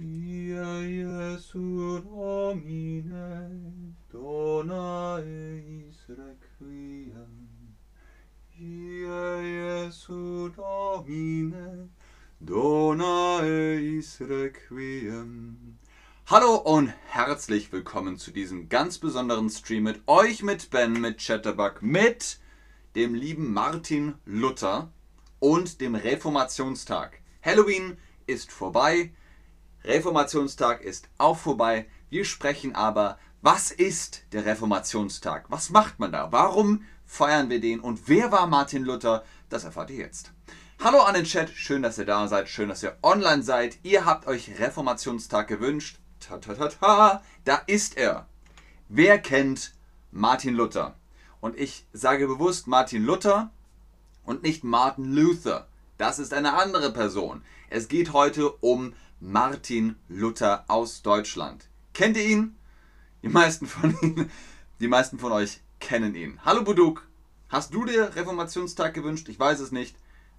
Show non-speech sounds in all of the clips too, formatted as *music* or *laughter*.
Pia Jesu Domine, dona eis requiem. Pia Jesu Domine, dona eis requiem. Hallo und herzlich willkommen zu diesem ganz besonderen Stream mit euch, mit Ben, mit Chatterbug, mit dem lieben Martin Luther und dem Reformationstag. Halloween ist vorbei, Reformationstag ist auch vorbei. Wir sprechen aber, was ist der Reformationstag? Was macht man da? Warum feiern wir den? Und wer war Martin Luther? Das erfahrt ihr jetzt. Hallo an den Chat, schön, dass ihr da seid, schön, dass ihr online seid. Ihr habt euch Reformationstag gewünscht. Ta ta ta ta, da ist er. Wer kennt Martin Luther? Und ich sage bewusst Martin Luther und nicht Martin Luther. Das ist eine andere Person. Es geht heute um Martin Luther aus Deutschland. Kennt ihr ihn? Die meisten von *laughs* Ihnen, die meisten von euch kennen ihn. Hallo Buduk, hast du dir Reformationstag gewünscht? Ich weiß es nicht,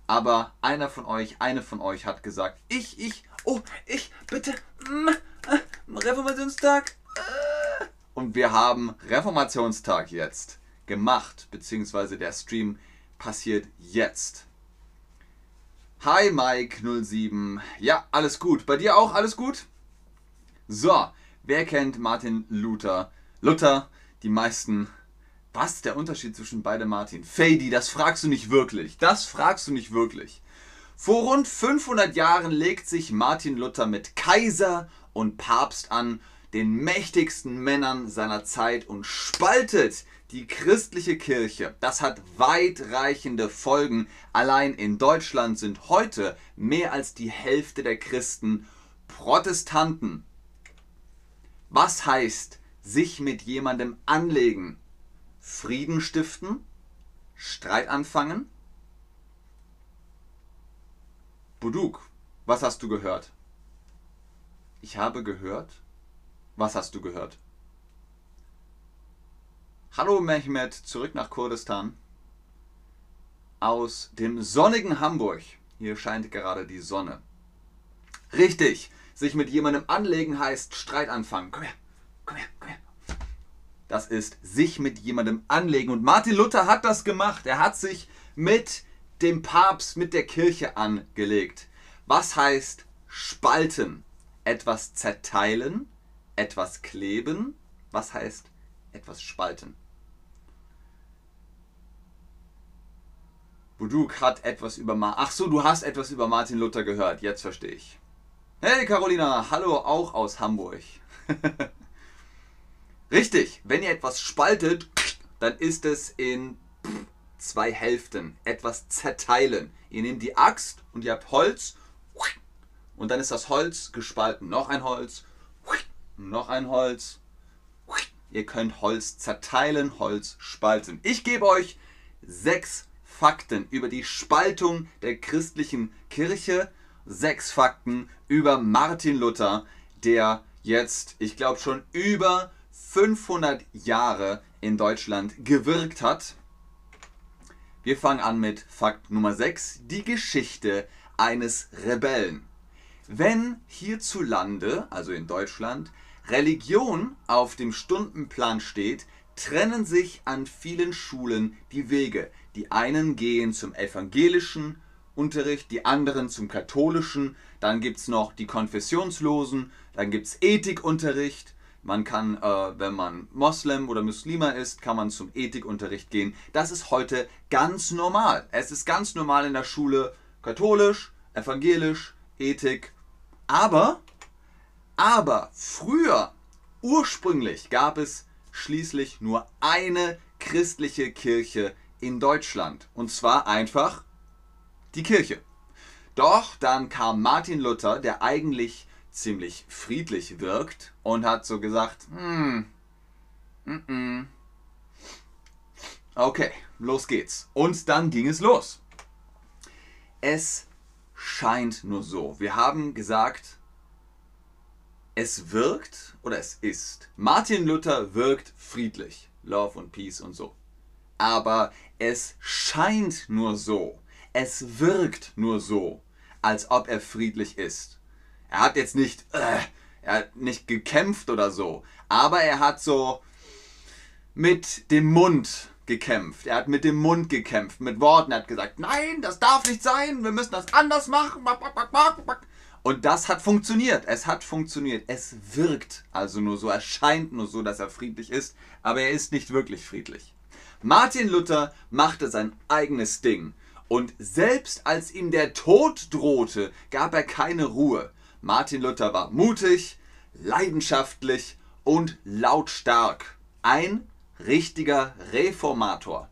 aber einer von euch, eine von euch hat gesagt, ich, ich, oh, ich, bitte, mm, äh, Reformationstag. Äh. Und wir haben Reformationstag jetzt gemacht, beziehungsweise der Stream passiert jetzt. Hi Mike07. Ja, alles gut. Bei dir auch alles gut? So, wer kennt Martin Luther? Luther, die meisten. Was ist der Unterschied zwischen beide Martin? Fady, das fragst du nicht wirklich. Das fragst du nicht wirklich. Vor rund 500 Jahren legt sich Martin Luther mit Kaiser und Papst an, den mächtigsten Männern seiner Zeit und spaltet die christliche Kirche, das hat weitreichende Folgen. Allein in Deutschland sind heute mehr als die Hälfte der Christen Protestanten. Was heißt sich mit jemandem anlegen? Frieden stiften? Streit anfangen? Buduk, was hast du gehört? Ich habe gehört? Was hast du gehört? Hallo Mehmet, zurück nach Kurdistan. Aus dem sonnigen Hamburg. Hier scheint gerade die Sonne. Richtig, sich mit jemandem anlegen heißt Streit anfangen. Komm her, komm her, komm her. Das ist sich mit jemandem anlegen. Und Martin Luther hat das gemacht. Er hat sich mit dem Papst, mit der Kirche angelegt. Was heißt spalten? Etwas zerteilen, etwas kleben. Was heißt etwas spalten? Buduk hat etwas über Ma Ach so, du hast etwas über Martin Luther gehört. Jetzt verstehe ich. Hey Carolina, hallo auch aus Hamburg. *laughs* Richtig, wenn ihr etwas spaltet, dann ist es in zwei Hälften. Etwas zerteilen. Ihr nehmt die Axt und ihr habt Holz und dann ist das Holz gespalten. Noch ein Holz, noch ein Holz. Ihr könnt Holz zerteilen, Holz spalten. Ich gebe euch sechs Fakten über die Spaltung der christlichen Kirche, sechs Fakten über Martin Luther, der jetzt, ich glaube schon über 500 Jahre in Deutschland gewirkt hat. Wir fangen an mit Fakt Nummer 6, die Geschichte eines Rebellen. Wenn hierzulande, also in Deutschland, Religion auf dem Stundenplan steht, trennen sich an vielen Schulen die Wege. Die einen gehen zum evangelischen Unterricht, die anderen zum katholischen. Dann gibt es noch die Konfessionslosen, dann gibt es Ethikunterricht. Man kann, äh, wenn man Moslem oder Muslima ist, kann man zum Ethikunterricht gehen. Das ist heute ganz normal. Es ist ganz normal in der Schule katholisch, evangelisch, Ethik. Aber, aber früher, ursprünglich gab es schließlich nur eine christliche Kirche in Deutschland. Und zwar einfach die Kirche. Doch dann kam Martin Luther, der eigentlich ziemlich friedlich wirkt, und hat so gesagt, hm, mm, mm. okay, los geht's. Und dann ging es los. Es scheint nur so. Wir haben gesagt, es wirkt oder es ist. Martin Luther wirkt friedlich. Love und Peace und so. Aber es scheint nur so, es wirkt nur so, als ob er friedlich ist. Er hat jetzt nicht, äh, er hat nicht gekämpft oder so, aber er hat so mit dem Mund gekämpft. Er hat mit dem Mund gekämpft, mit Worten. Er hat gesagt, nein, das darf nicht sein, wir müssen das anders machen. Und das hat funktioniert. Es hat funktioniert. Es wirkt also nur so, er scheint nur so, dass er friedlich ist, aber er ist nicht wirklich friedlich. Martin Luther machte sein eigenes Ding. Und selbst als ihm der Tod drohte, gab er keine Ruhe. Martin Luther war mutig, leidenschaftlich und lautstark. Ein richtiger Reformator.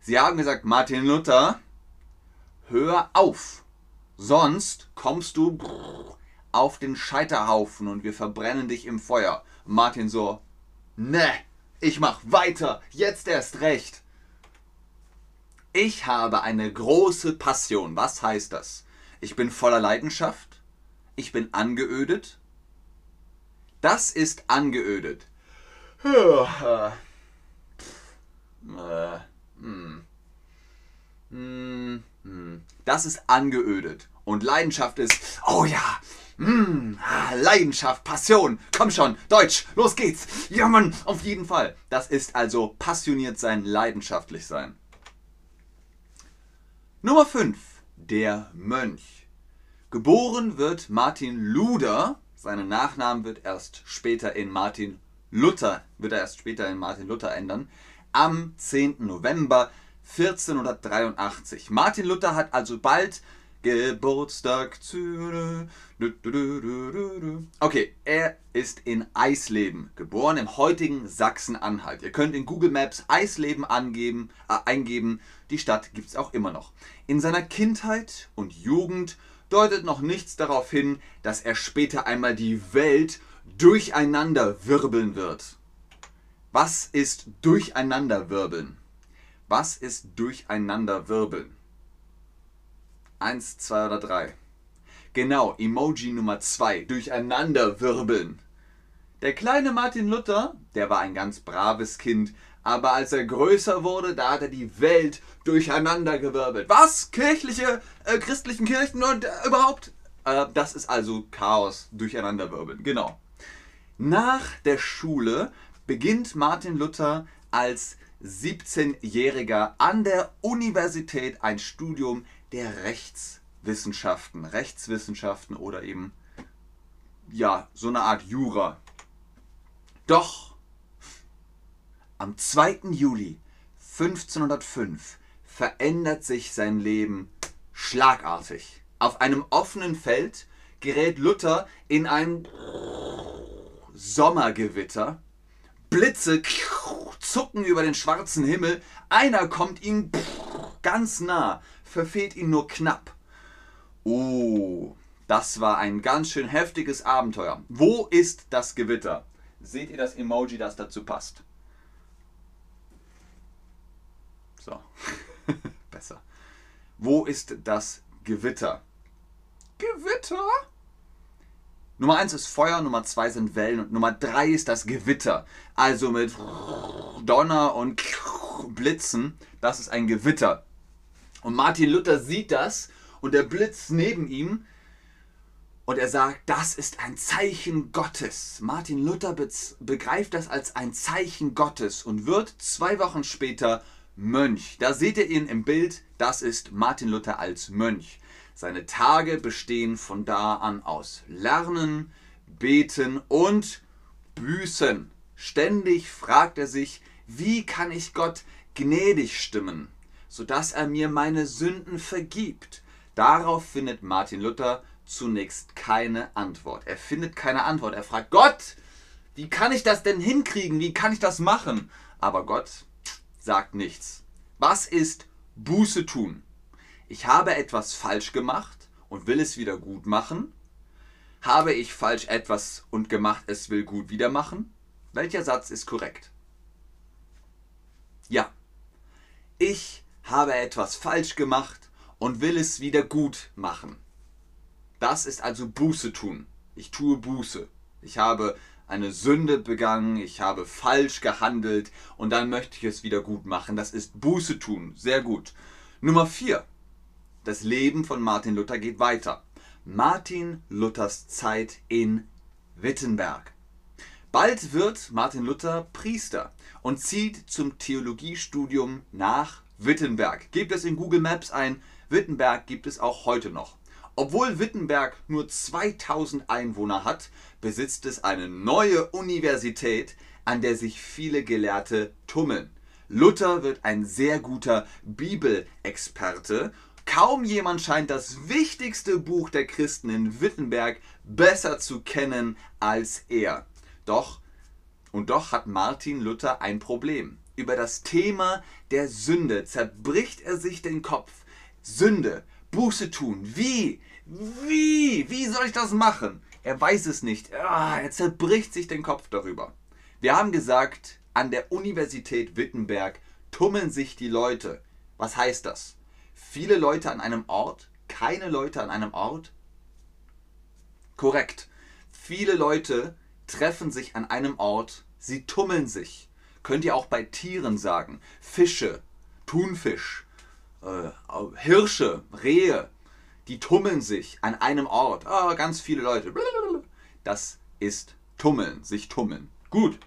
Sie haben gesagt, Martin Luther, hör auf, sonst kommst du auf den Scheiterhaufen und wir verbrennen dich im Feuer. Martin so, ne, ich mach weiter, jetzt erst recht. Ich habe eine große Passion. Was heißt das? Ich bin voller Leidenschaft. Ich bin angeödet. Das ist angeödet. Das ist angeödet. Und Leidenschaft ist, oh ja, hm, Leidenschaft, Passion, komm schon, Deutsch, los geht's. Ja, Mann, auf jeden Fall. Das ist also passioniert sein, leidenschaftlich sein. Nummer 5. Der Mönch. Geboren wird Martin Luder. Seinen Nachnamen wird erst später in Martin Luther, wird er erst später in Martin Luther ändern am 10. November 1483. Martin Luther hat also bald Geburtstag. Okay, er ist in Eisleben geboren, im heutigen Sachsen-Anhalt. Ihr könnt in Google Maps Eisleben angeben, äh, eingeben. Die Stadt gibt es auch immer noch. In seiner Kindheit und Jugend deutet noch nichts darauf hin, dass er später einmal die Welt durcheinander wirbeln wird. Was ist Durcheinanderwirbeln? Was ist Durcheinanderwirbeln? Eins, zwei oder drei. Genau, Emoji Nummer zwei. Durcheinanderwirbeln. Der kleine Martin Luther, der war ein ganz braves Kind, aber als er größer wurde, da hat er die Welt durcheinandergewirbelt. Was? Kirchliche, äh, christlichen Kirchen und äh, überhaupt? Äh, das ist also Chaos, durcheinanderwirbeln. Genau. Nach der Schule beginnt Martin Luther als 17-Jähriger an der Universität ein Studium der Rechtswissenschaften, Rechtswissenschaften oder eben ja, so eine Art Jura. Doch am 2. Juli 1505 verändert sich sein Leben schlagartig. Auf einem offenen Feld gerät Luther in ein Sommergewitter Blitze zucken über den schwarzen Himmel. Einer kommt ihm ganz nah, verfehlt ihn nur knapp. Oh, das war ein ganz schön heftiges Abenteuer. Wo ist das Gewitter? Seht ihr das Emoji, das dazu passt? So, *laughs* besser. Wo ist das Gewitter? Gewitter? Nummer 1 ist Feuer, Nummer 2 sind Wellen und Nummer 3 ist das Gewitter. Also mit Donner und Blitzen, das ist ein Gewitter. Und Martin Luther sieht das und der Blitz neben ihm und er sagt, das ist ein Zeichen Gottes. Martin Luther begreift das als ein Zeichen Gottes und wird zwei Wochen später Mönch. Da seht ihr ihn im Bild, das ist Martin Luther als Mönch. Seine Tage bestehen von da an aus Lernen, Beten und Büßen. Ständig fragt er sich, wie kann ich Gott gnädig stimmen, sodass er mir meine Sünden vergibt. Darauf findet Martin Luther zunächst keine Antwort. Er findet keine Antwort. Er fragt Gott, wie kann ich das denn hinkriegen? Wie kann ich das machen? Aber Gott sagt nichts. Was ist Buße tun? ich habe etwas falsch gemacht und will es wieder gut machen? Habe ich falsch etwas und gemacht, es will gut wieder machen? Welcher Satz ist korrekt? Ja. Ich habe etwas falsch gemacht und will es wieder gut machen. Das ist also Buße tun. Ich tue Buße. Ich habe eine Sünde begangen, ich habe falsch gehandelt und dann möchte ich es wieder gut machen. Das ist Buße tun. Sehr gut. Nummer 4. Das Leben von Martin Luther geht weiter. Martin Luthers Zeit in Wittenberg. Bald wird Martin Luther Priester und zieht zum Theologiestudium nach Wittenberg. Gebt es in Google Maps ein. Wittenberg gibt es auch heute noch. Obwohl Wittenberg nur 2000 Einwohner hat, besitzt es eine neue Universität, an der sich viele Gelehrte tummeln. Luther wird ein sehr guter Bibelexperte. Kaum jemand scheint das wichtigste Buch der Christen in Wittenberg besser zu kennen als er. Doch, und doch hat Martin Luther ein Problem. Über das Thema der Sünde zerbricht er sich den Kopf. Sünde, Buße tun. Wie? Wie? Wie soll ich das machen? Er weiß es nicht. Ah, er zerbricht sich den Kopf darüber. Wir haben gesagt, an der Universität Wittenberg tummeln sich die Leute. Was heißt das? Viele Leute an einem Ort? Keine Leute an einem Ort? Korrekt. Viele Leute treffen sich an einem Ort, sie tummeln sich. Könnt ihr auch bei Tieren sagen. Fische, Thunfisch, äh, Hirsche, Rehe, die tummeln sich an einem Ort. Oh, ganz viele Leute. Das ist Tummeln, sich tummeln. Gut.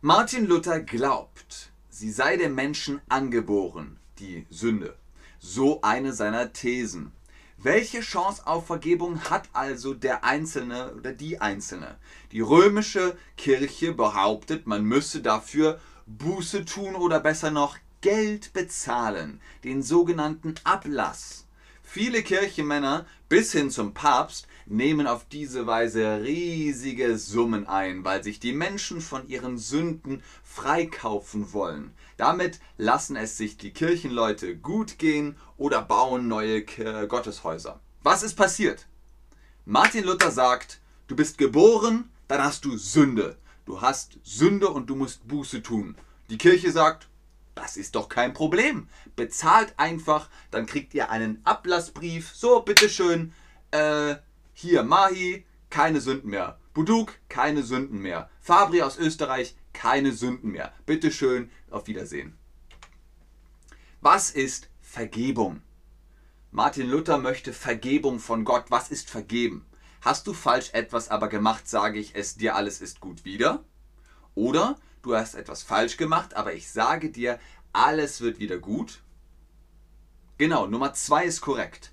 Martin Luther glaubt, sie sei dem Menschen angeboren, die Sünde. So eine seiner Thesen. Welche Chance auf Vergebung hat also der Einzelne oder die Einzelne? Die römische Kirche behauptet, man müsse dafür Buße tun oder besser noch Geld bezahlen, den sogenannten Ablass. Viele Kirchenmänner bis hin zum Papst nehmen auf diese Weise riesige Summen ein, weil sich die Menschen von ihren Sünden freikaufen wollen. Damit lassen es sich die Kirchenleute gut gehen oder bauen neue Gotteshäuser. Was ist passiert? Martin Luther sagt, du bist geboren, dann hast du Sünde. Du hast Sünde und du musst Buße tun. Die Kirche sagt, das ist doch kein Problem. Bezahlt einfach, dann kriegt ihr einen Ablassbrief. So, bitteschön. Äh, hier, Mahi, keine Sünden mehr. Buduk, keine Sünden mehr. Fabri aus Österreich, keine Sünden mehr. Bitteschön, auf Wiedersehen. Was ist Vergebung? Martin Luther möchte Vergebung von Gott. Was ist vergeben? Hast du falsch etwas aber gemacht, sage ich es dir, alles ist gut wieder? Oder du hast etwas falsch gemacht, aber ich sage dir, alles wird wieder gut. Genau, Nummer zwei ist korrekt.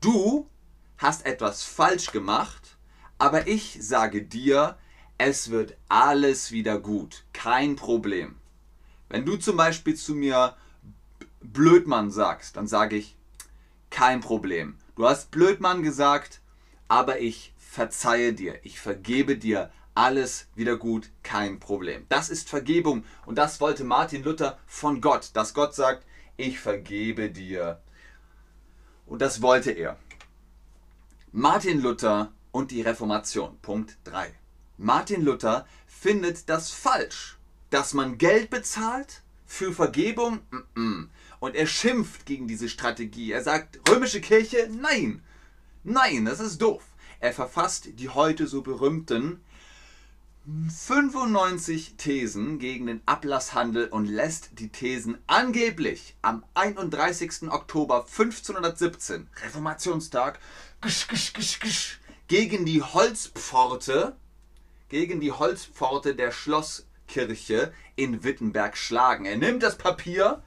Du hast etwas falsch gemacht, aber ich sage dir, es wird alles wieder gut. Kein Problem. Wenn du zum Beispiel zu mir Blödmann sagst, dann sage ich, kein Problem. Du hast Blödmann gesagt, aber ich verzeihe dir, ich vergebe dir alles wieder gut, kein Problem. Das ist Vergebung und das wollte Martin Luther von Gott, dass Gott sagt, ich vergebe dir. Und das wollte er. Martin Luther und die Reformation. Punkt 3. Martin Luther findet das falsch, dass man Geld bezahlt für Vergebung. Und er schimpft gegen diese Strategie. Er sagt, römische Kirche, nein, nein, das ist doof. Er verfasst die heute so berühmten 95 Thesen gegen den Ablasshandel und lässt die Thesen angeblich am 31. Oktober 1517, Reformationstag, gegen die Holzpforte, gegen die Holzpforte der Schlosskirche in Wittenberg schlagen. Er nimmt das Papier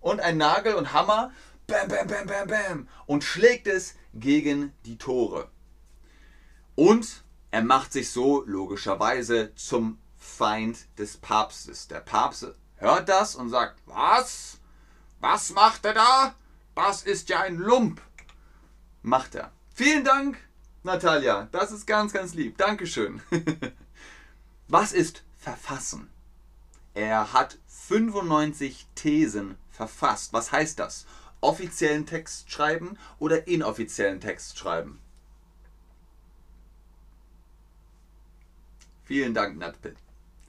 und ein Nagel und Hammer, bam, bam, bam, bam, bam, und schlägt es gegen die Tore. Und er macht sich so logischerweise zum Feind des Papstes. Der Papst hört das und sagt, was? Was macht er da? Das ist ja ein Lump. Macht er. Vielen Dank, Natalia. Das ist ganz, ganz lieb. Dankeschön. *laughs* was ist Verfassen? Er hat 95 Thesen verfasst. Was heißt das? Offiziellen Text schreiben oder inoffiziellen Text schreiben? Vielen Dank, NatP.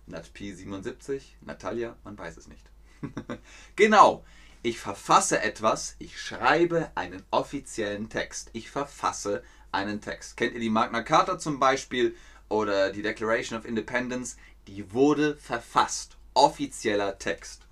NatP77, Natalia, man weiß es nicht. *laughs* genau, ich verfasse etwas, ich schreibe einen offiziellen Text. Ich verfasse einen Text. Kennt ihr die Magna Carta zum Beispiel oder die Declaration of Independence? Die wurde verfasst. Offizieller Text.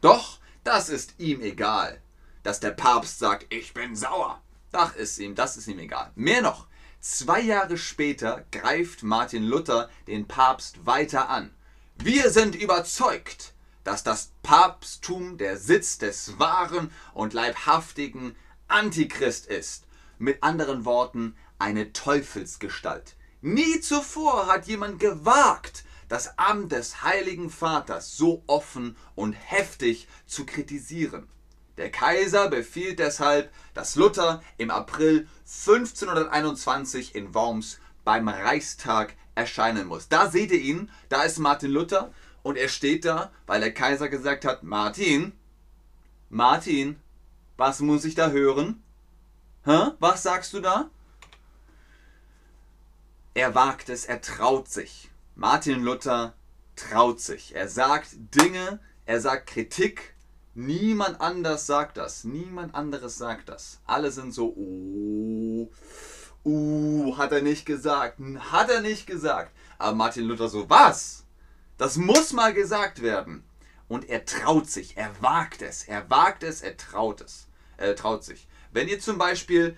Doch, das ist ihm egal, dass der Papst sagt, ich bin sauer. Ach, ist ihm, das ist ihm egal. Mehr noch, zwei Jahre später greift Martin Luther den Papst weiter an. Wir sind überzeugt, dass das Papsttum der Sitz des wahren und leibhaftigen Antichrist ist. Mit anderen Worten, eine Teufelsgestalt. Nie zuvor hat jemand gewagt, das Amt des Heiligen Vaters so offen und heftig zu kritisieren. Der Kaiser befiehlt deshalb, dass Luther im April 1521 in Worms beim Reichstag erscheinen muss. Da seht ihr ihn, da ist Martin Luther und er steht da, weil der Kaiser gesagt hat, Martin, Martin, was muss ich da hören? Hä? Was sagst du da? Er wagt es, er traut sich. Martin Luther traut sich. Er sagt Dinge, er sagt Kritik. Niemand anders sagt das. Niemand anderes sagt das. Alle sind so, oh, uh, hat er nicht gesagt. Hat er nicht gesagt. Aber Martin Luther so, was? Das muss mal gesagt werden. Und er traut sich, er wagt es, er wagt es, er traut es. Er traut sich. Wenn ihr zum Beispiel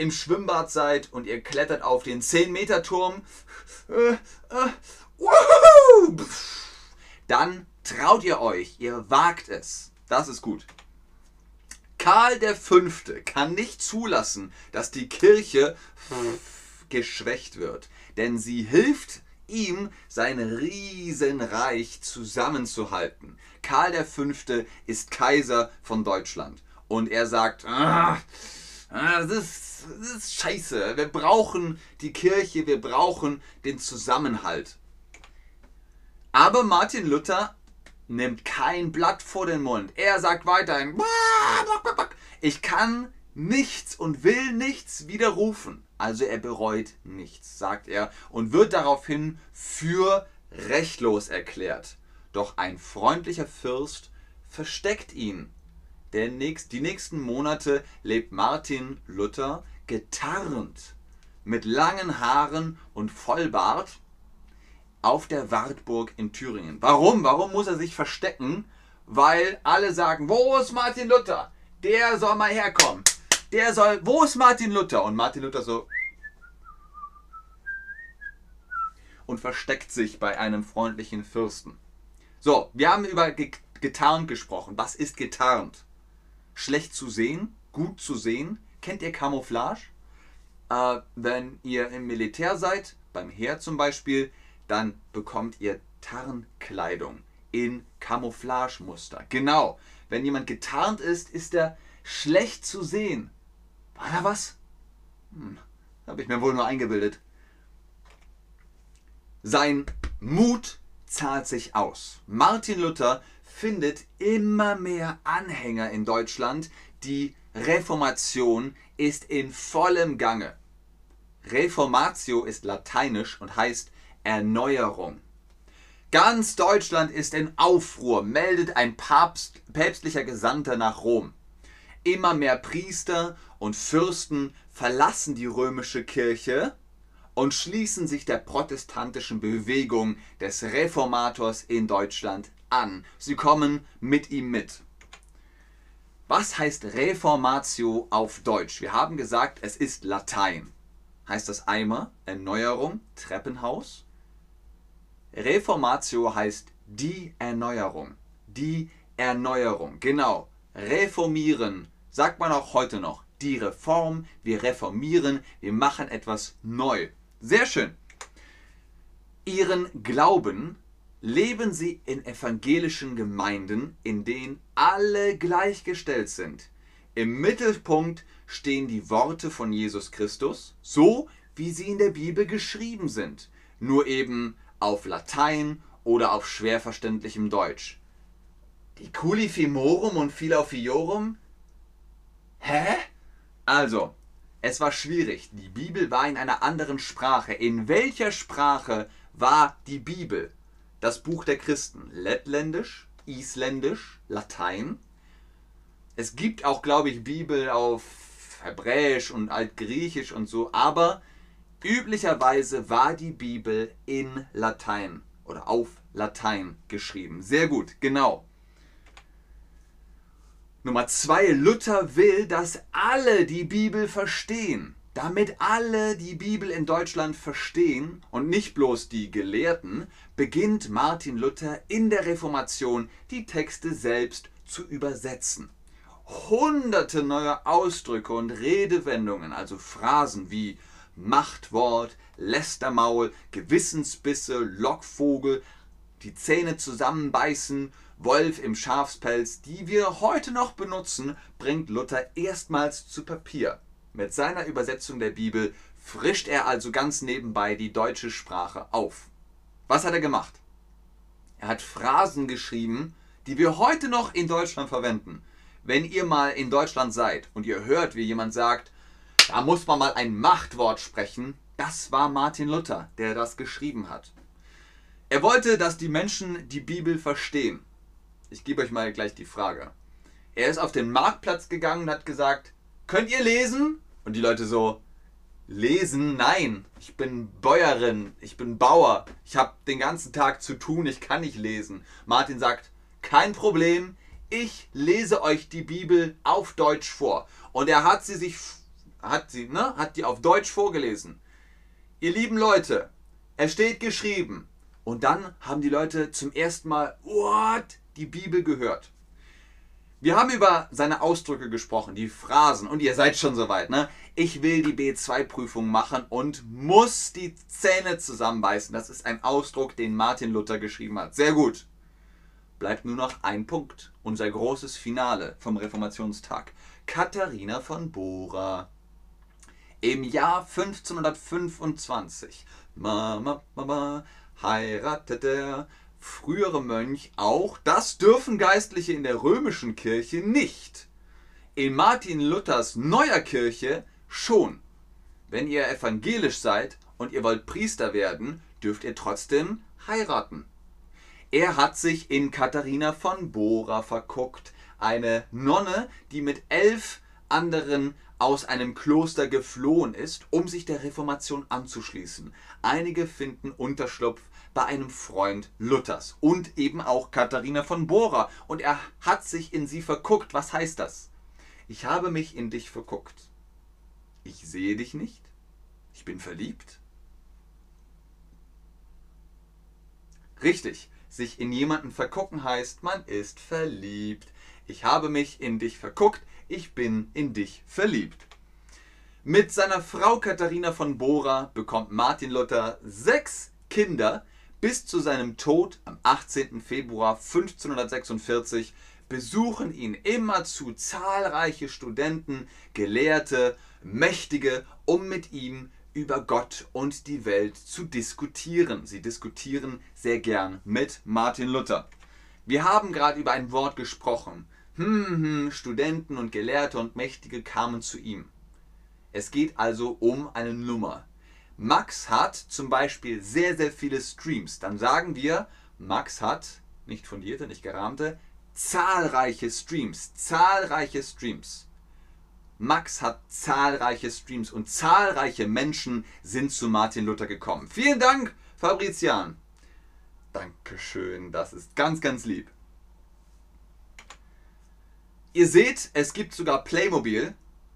im Schwimmbad seid und ihr klettert auf den 10-Meter-Turm, äh, äh, dann traut ihr euch, ihr wagt es. Das ist gut. Karl V. kann nicht zulassen, dass die Kirche geschwächt wird, denn sie hilft ihm sein Riesenreich zusammenzuhalten. Karl V. ist Kaiser von Deutschland und er sagt, ah, ah, das, ist, das ist scheiße, wir brauchen die Kirche, wir brauchen den Zusammenhalt. Aber Martin Luther nimmt kein Blatt vor den Mund. Er sagt weiterhin, ich kann nichts und will nichts widerrufen. Also er bereut nichts, sagt er, und wird daraufhin für rechtlos erklärt. Doch ein freundlicher Fürst versteckt ihn. Der nächst, die nächsten Monate lebt Martin Luther getarnt, mit langen Haaren und Vollbart, auf der Wartburg in Thüringen. Warum? Warum muss er sich verstecken? Weil alle sagen, wo ist Martin Luther? Der soll mal herkommen der soll, wo ist Martin Luther? Und Martin Luther so und versteckt sich bei einem freundlichen Fürsten. So, wir haben über getarnt gesprochen. Was ist getarnt? Schlecht zu sehen, gut zu sehen. Kennt ihr Camouflage? Äh, wenn ihr im Militär seid, beim Heer zum Beispiel, dann bekommt ihr Tarnkleidung in Camouflagemuster. Genau. Wenn jemand getarnt ist, ist er schlecht zu sehen. War da was? Hm, habe ich mir wohl nur eingebildet. Sein Mut zahlt sich aus. Martin Luther findet immer mehr Anhänger in Deutschland. Die Reformation ist in vollem Gange. Reformatio ist lateinisch und heißt Erneuerung. Ganz Deutschland ist in Aufruhr, meldet ein Papst, päpstlicher Gesandter nach Rom. Immer mehr Priester und Fürsten verlassen die römische Kirche und schließen sich der protestantischen Bewegung des Reformators in Deutschland an. Sie kommen mit ihm mit. Was heißt Reformatio auf Deutsch? Wir haben gesagt, es ist Latein. Heißt das Eimer, Erneuerung, Treppenhaus? Reformatio heißt die Erneuerung. Die Erneuerung, genau. Reformieren, sagt man auch heute noch. Die Reform, wir reformieren, wir machen etwas neu. Sehr schön. Ihren Glauben leben sie in evangelischen Gemeinden, in denen alle gleichgestellt sind. Im Mittelpunkt stehen die Worte von Jesus Christus, so wie sie in der Bibel geschrieben sind, nur eben auf Latein oder auf schwer verständlichem Deutsch. Die Culi Fimorum und Philaufiorum? Hä? Also, es war schwierig. Die Bibel war in einer anderen Sprache. In welcher Sprache war die Bibel? Das Buch der Christen. Lettländisch, Isländisch, Latein. Es gibt auch, glaube ich, Bibel auf Hebräisch und Altgriechisch und so, aber üblicherweise war die Bibel in Latein oder auf Latein geschrieben. Sehr gut, genau. Nummer zwei, Luther will, dass alle die Bibel verstehen. Damit alle die Bibel in Deutschland verstehen und nicht bloß die Gelehrten, beginnt Martin Luther in der Reformation die Texte selbst zu übersetzen. Hunderte neue Ausdrücke und Redewendungen, also Phrasen wie Machtwort, Lästermaul, Gewissensbisse, Lockvogel, die Zähne zusammenbeißen, Wolf im Schafspelz, die wir heute noch benutzen, bringt Luther erstmals zu Papier. Mit seiner Übersetzung der Bibel frischt er also ganz nebenbei die deutsche Sprache auf. Was hat er gemacht? Er hat Phrasen geschrieben, die wir heute noch in Deutschland verwenden. Wenn ihr mal in Deutschland seid und ihr hört, wie jemand sagt, da muss man mal ein Machtwort sprechen, das war Martin Luther, der das geschrieben hat. Er wollte, dass die Menschen die Bibel verstehen. Ich gebe euch mal gleich die Frage. Er ist auf den Marktplatz gegangen und hat gesagt, könnt ihr lesen? Und die Leute so, lesen? Nein, ich bin Bäuerin, ich bin Bauer, ich habe den ganzen Tag zu tun, ich kann nicht lesen. Martin sagt, kein Problem, ich lese euch die Bibel auf Deutsch vor. Und er hat sie sich, hat sie, ne, hat die auf Deutsch vorgelesen. Ihr lieben Leute, es steht geschrieben. Und dann haben die Leute zum ersten Mal, what, die Bibel gehört. Wir haben über seine Ausdrücke gesprochen, die Phrasen und ihr seid schon soweit, ne? Ich will die B2-Prüfung machen und muss die Zähne zusammenbeißen. Das ist ein Ausdruck, den Martin Luther geschrieben hat. Sehr gut. Bleibt nur noch ein Punkt. Unser großes Finale vom Reformationstag. Katharina von Bora. Im Jahr 1525 Mama, Mama, heiratete der frühere Mönch auch, das dürfen Geistliche in der römischen Kirche nicht. In Martin Luthers neuer Kirche schon. Wenn ihr evangelisch seid und ihr wollt Priester werden, dürft ihr trotzdem heiraten. Er hat sich in Katharina von Bora verguckt, eine Nonne, die mit elf anderen aus einem Kloster geflohen ist, um sich der Reformation anzuschließen. Einige finden Unterschlupf bei einem Freund Luthers und eben auch Katharina von Bora. Und er hat sich in sie verguckt. Was heißt das? Ich habe mich in dich verguckt. Ich sehe dich nicht. Ich bin verliebt. Richtig, sich in jemanden vergucken heißt, man ist verliebt. Ich habe mich in dich verguckt. Ich bin in dich verliebt. Mit seiner Frau Katharina von Bora bekommt Martin Luther sechs Kinder, bis zu seinem Tod am 18. Februar 1546 besuchen ihn immerzu zahlreiche Studenten, Gelehrte, Mächtige, um mit ihm über Gott und die Welt zu diskutieren. Sie diskutieren sehr gern mit Martin Luther. Wir haben gerade über ein Wort gesprochen. Hm, hm, Studenten und Gelehrte und Mächtige kamen zu ihm. Es geht also um eine Nummer. Max hat zum Beispiel sehr, sehr viele Streams. Dann sagen wir, Max hat, nicht fundierte, nicht gerahmte, zahlreiche Streams. Zahlreiche Streams. Max hat zahlreiche Streams und zahlreiche Menschen sind zu Martin Luther gekommen. Vielen Dank, Fabrizian. Dankeschön, das ist ganz, ganz lieb. Ihr seht, es gibt sogar Playmobil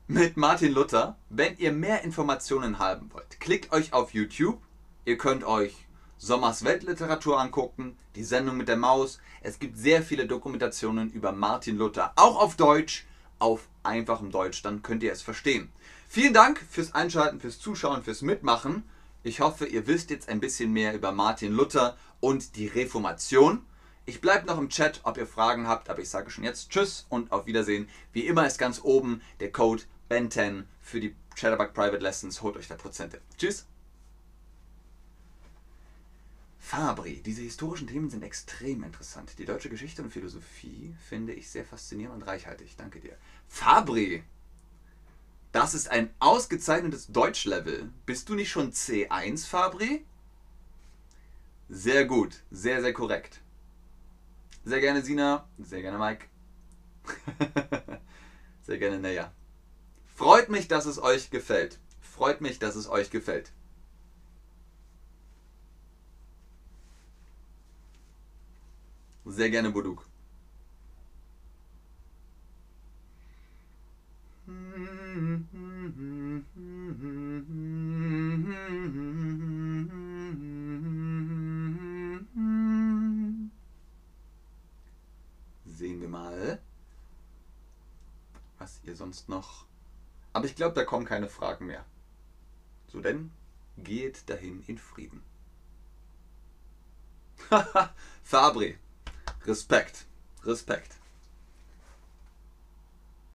mit Martin Luther. Wenn ihr mehr Informationen haben wollt, klickt euch auf YouTube. Ihr könnt euch Sommers Weltliteratur angucken, die Sendung mit der Maus. Es gibt sehr viele Dokumentationen über Martin Luther, auch auf Deutsch, auf einfachem Deutsch, dann könnt ihr es verstehen. Vielen Dank fürs Einschalten, fürs Zuschauen, fürs Mitmachen. Ich hoffe, ihr wisst jetzt ein bisschen mehr über Martin Luther und die Reformation. Ich bleibe noch im Chat, ob ihr Fragen habt, aber ich sage schon jetzt Tschüss und auf Wiedersehen. Wie immer ist ganz oben der Code Ben10 für die Chatterbug Private Lessons. Holt euch da Prozente. Tschüss. Fabri. Diese historischen Themen sind extrem interessant. Die deutsche Geschichte und Philosophie finde ich sehr faszinierend und reichhaltig. Danke dir. Fabri. Das ist ein ausgezeichnetes Deutschlevel. Bist du nicht schon C1, Fabri? Sehr gut. Sehr, sehr korrekt. Sehr gerne Sina, sehr gerne Mike. *laughs* sehr gerne Naya. Freut mich, dass es euch gefällt. Freut mich, dass es euch gefällt. Sehr gerne Buduk. Mm-hmm. *laughs* ihr sonst noch. Aber ich glaube, da kommen keine Fragen mehr. So denn, geht dahin in Frieden. *laughs* Fabri, Respekt, Respekt.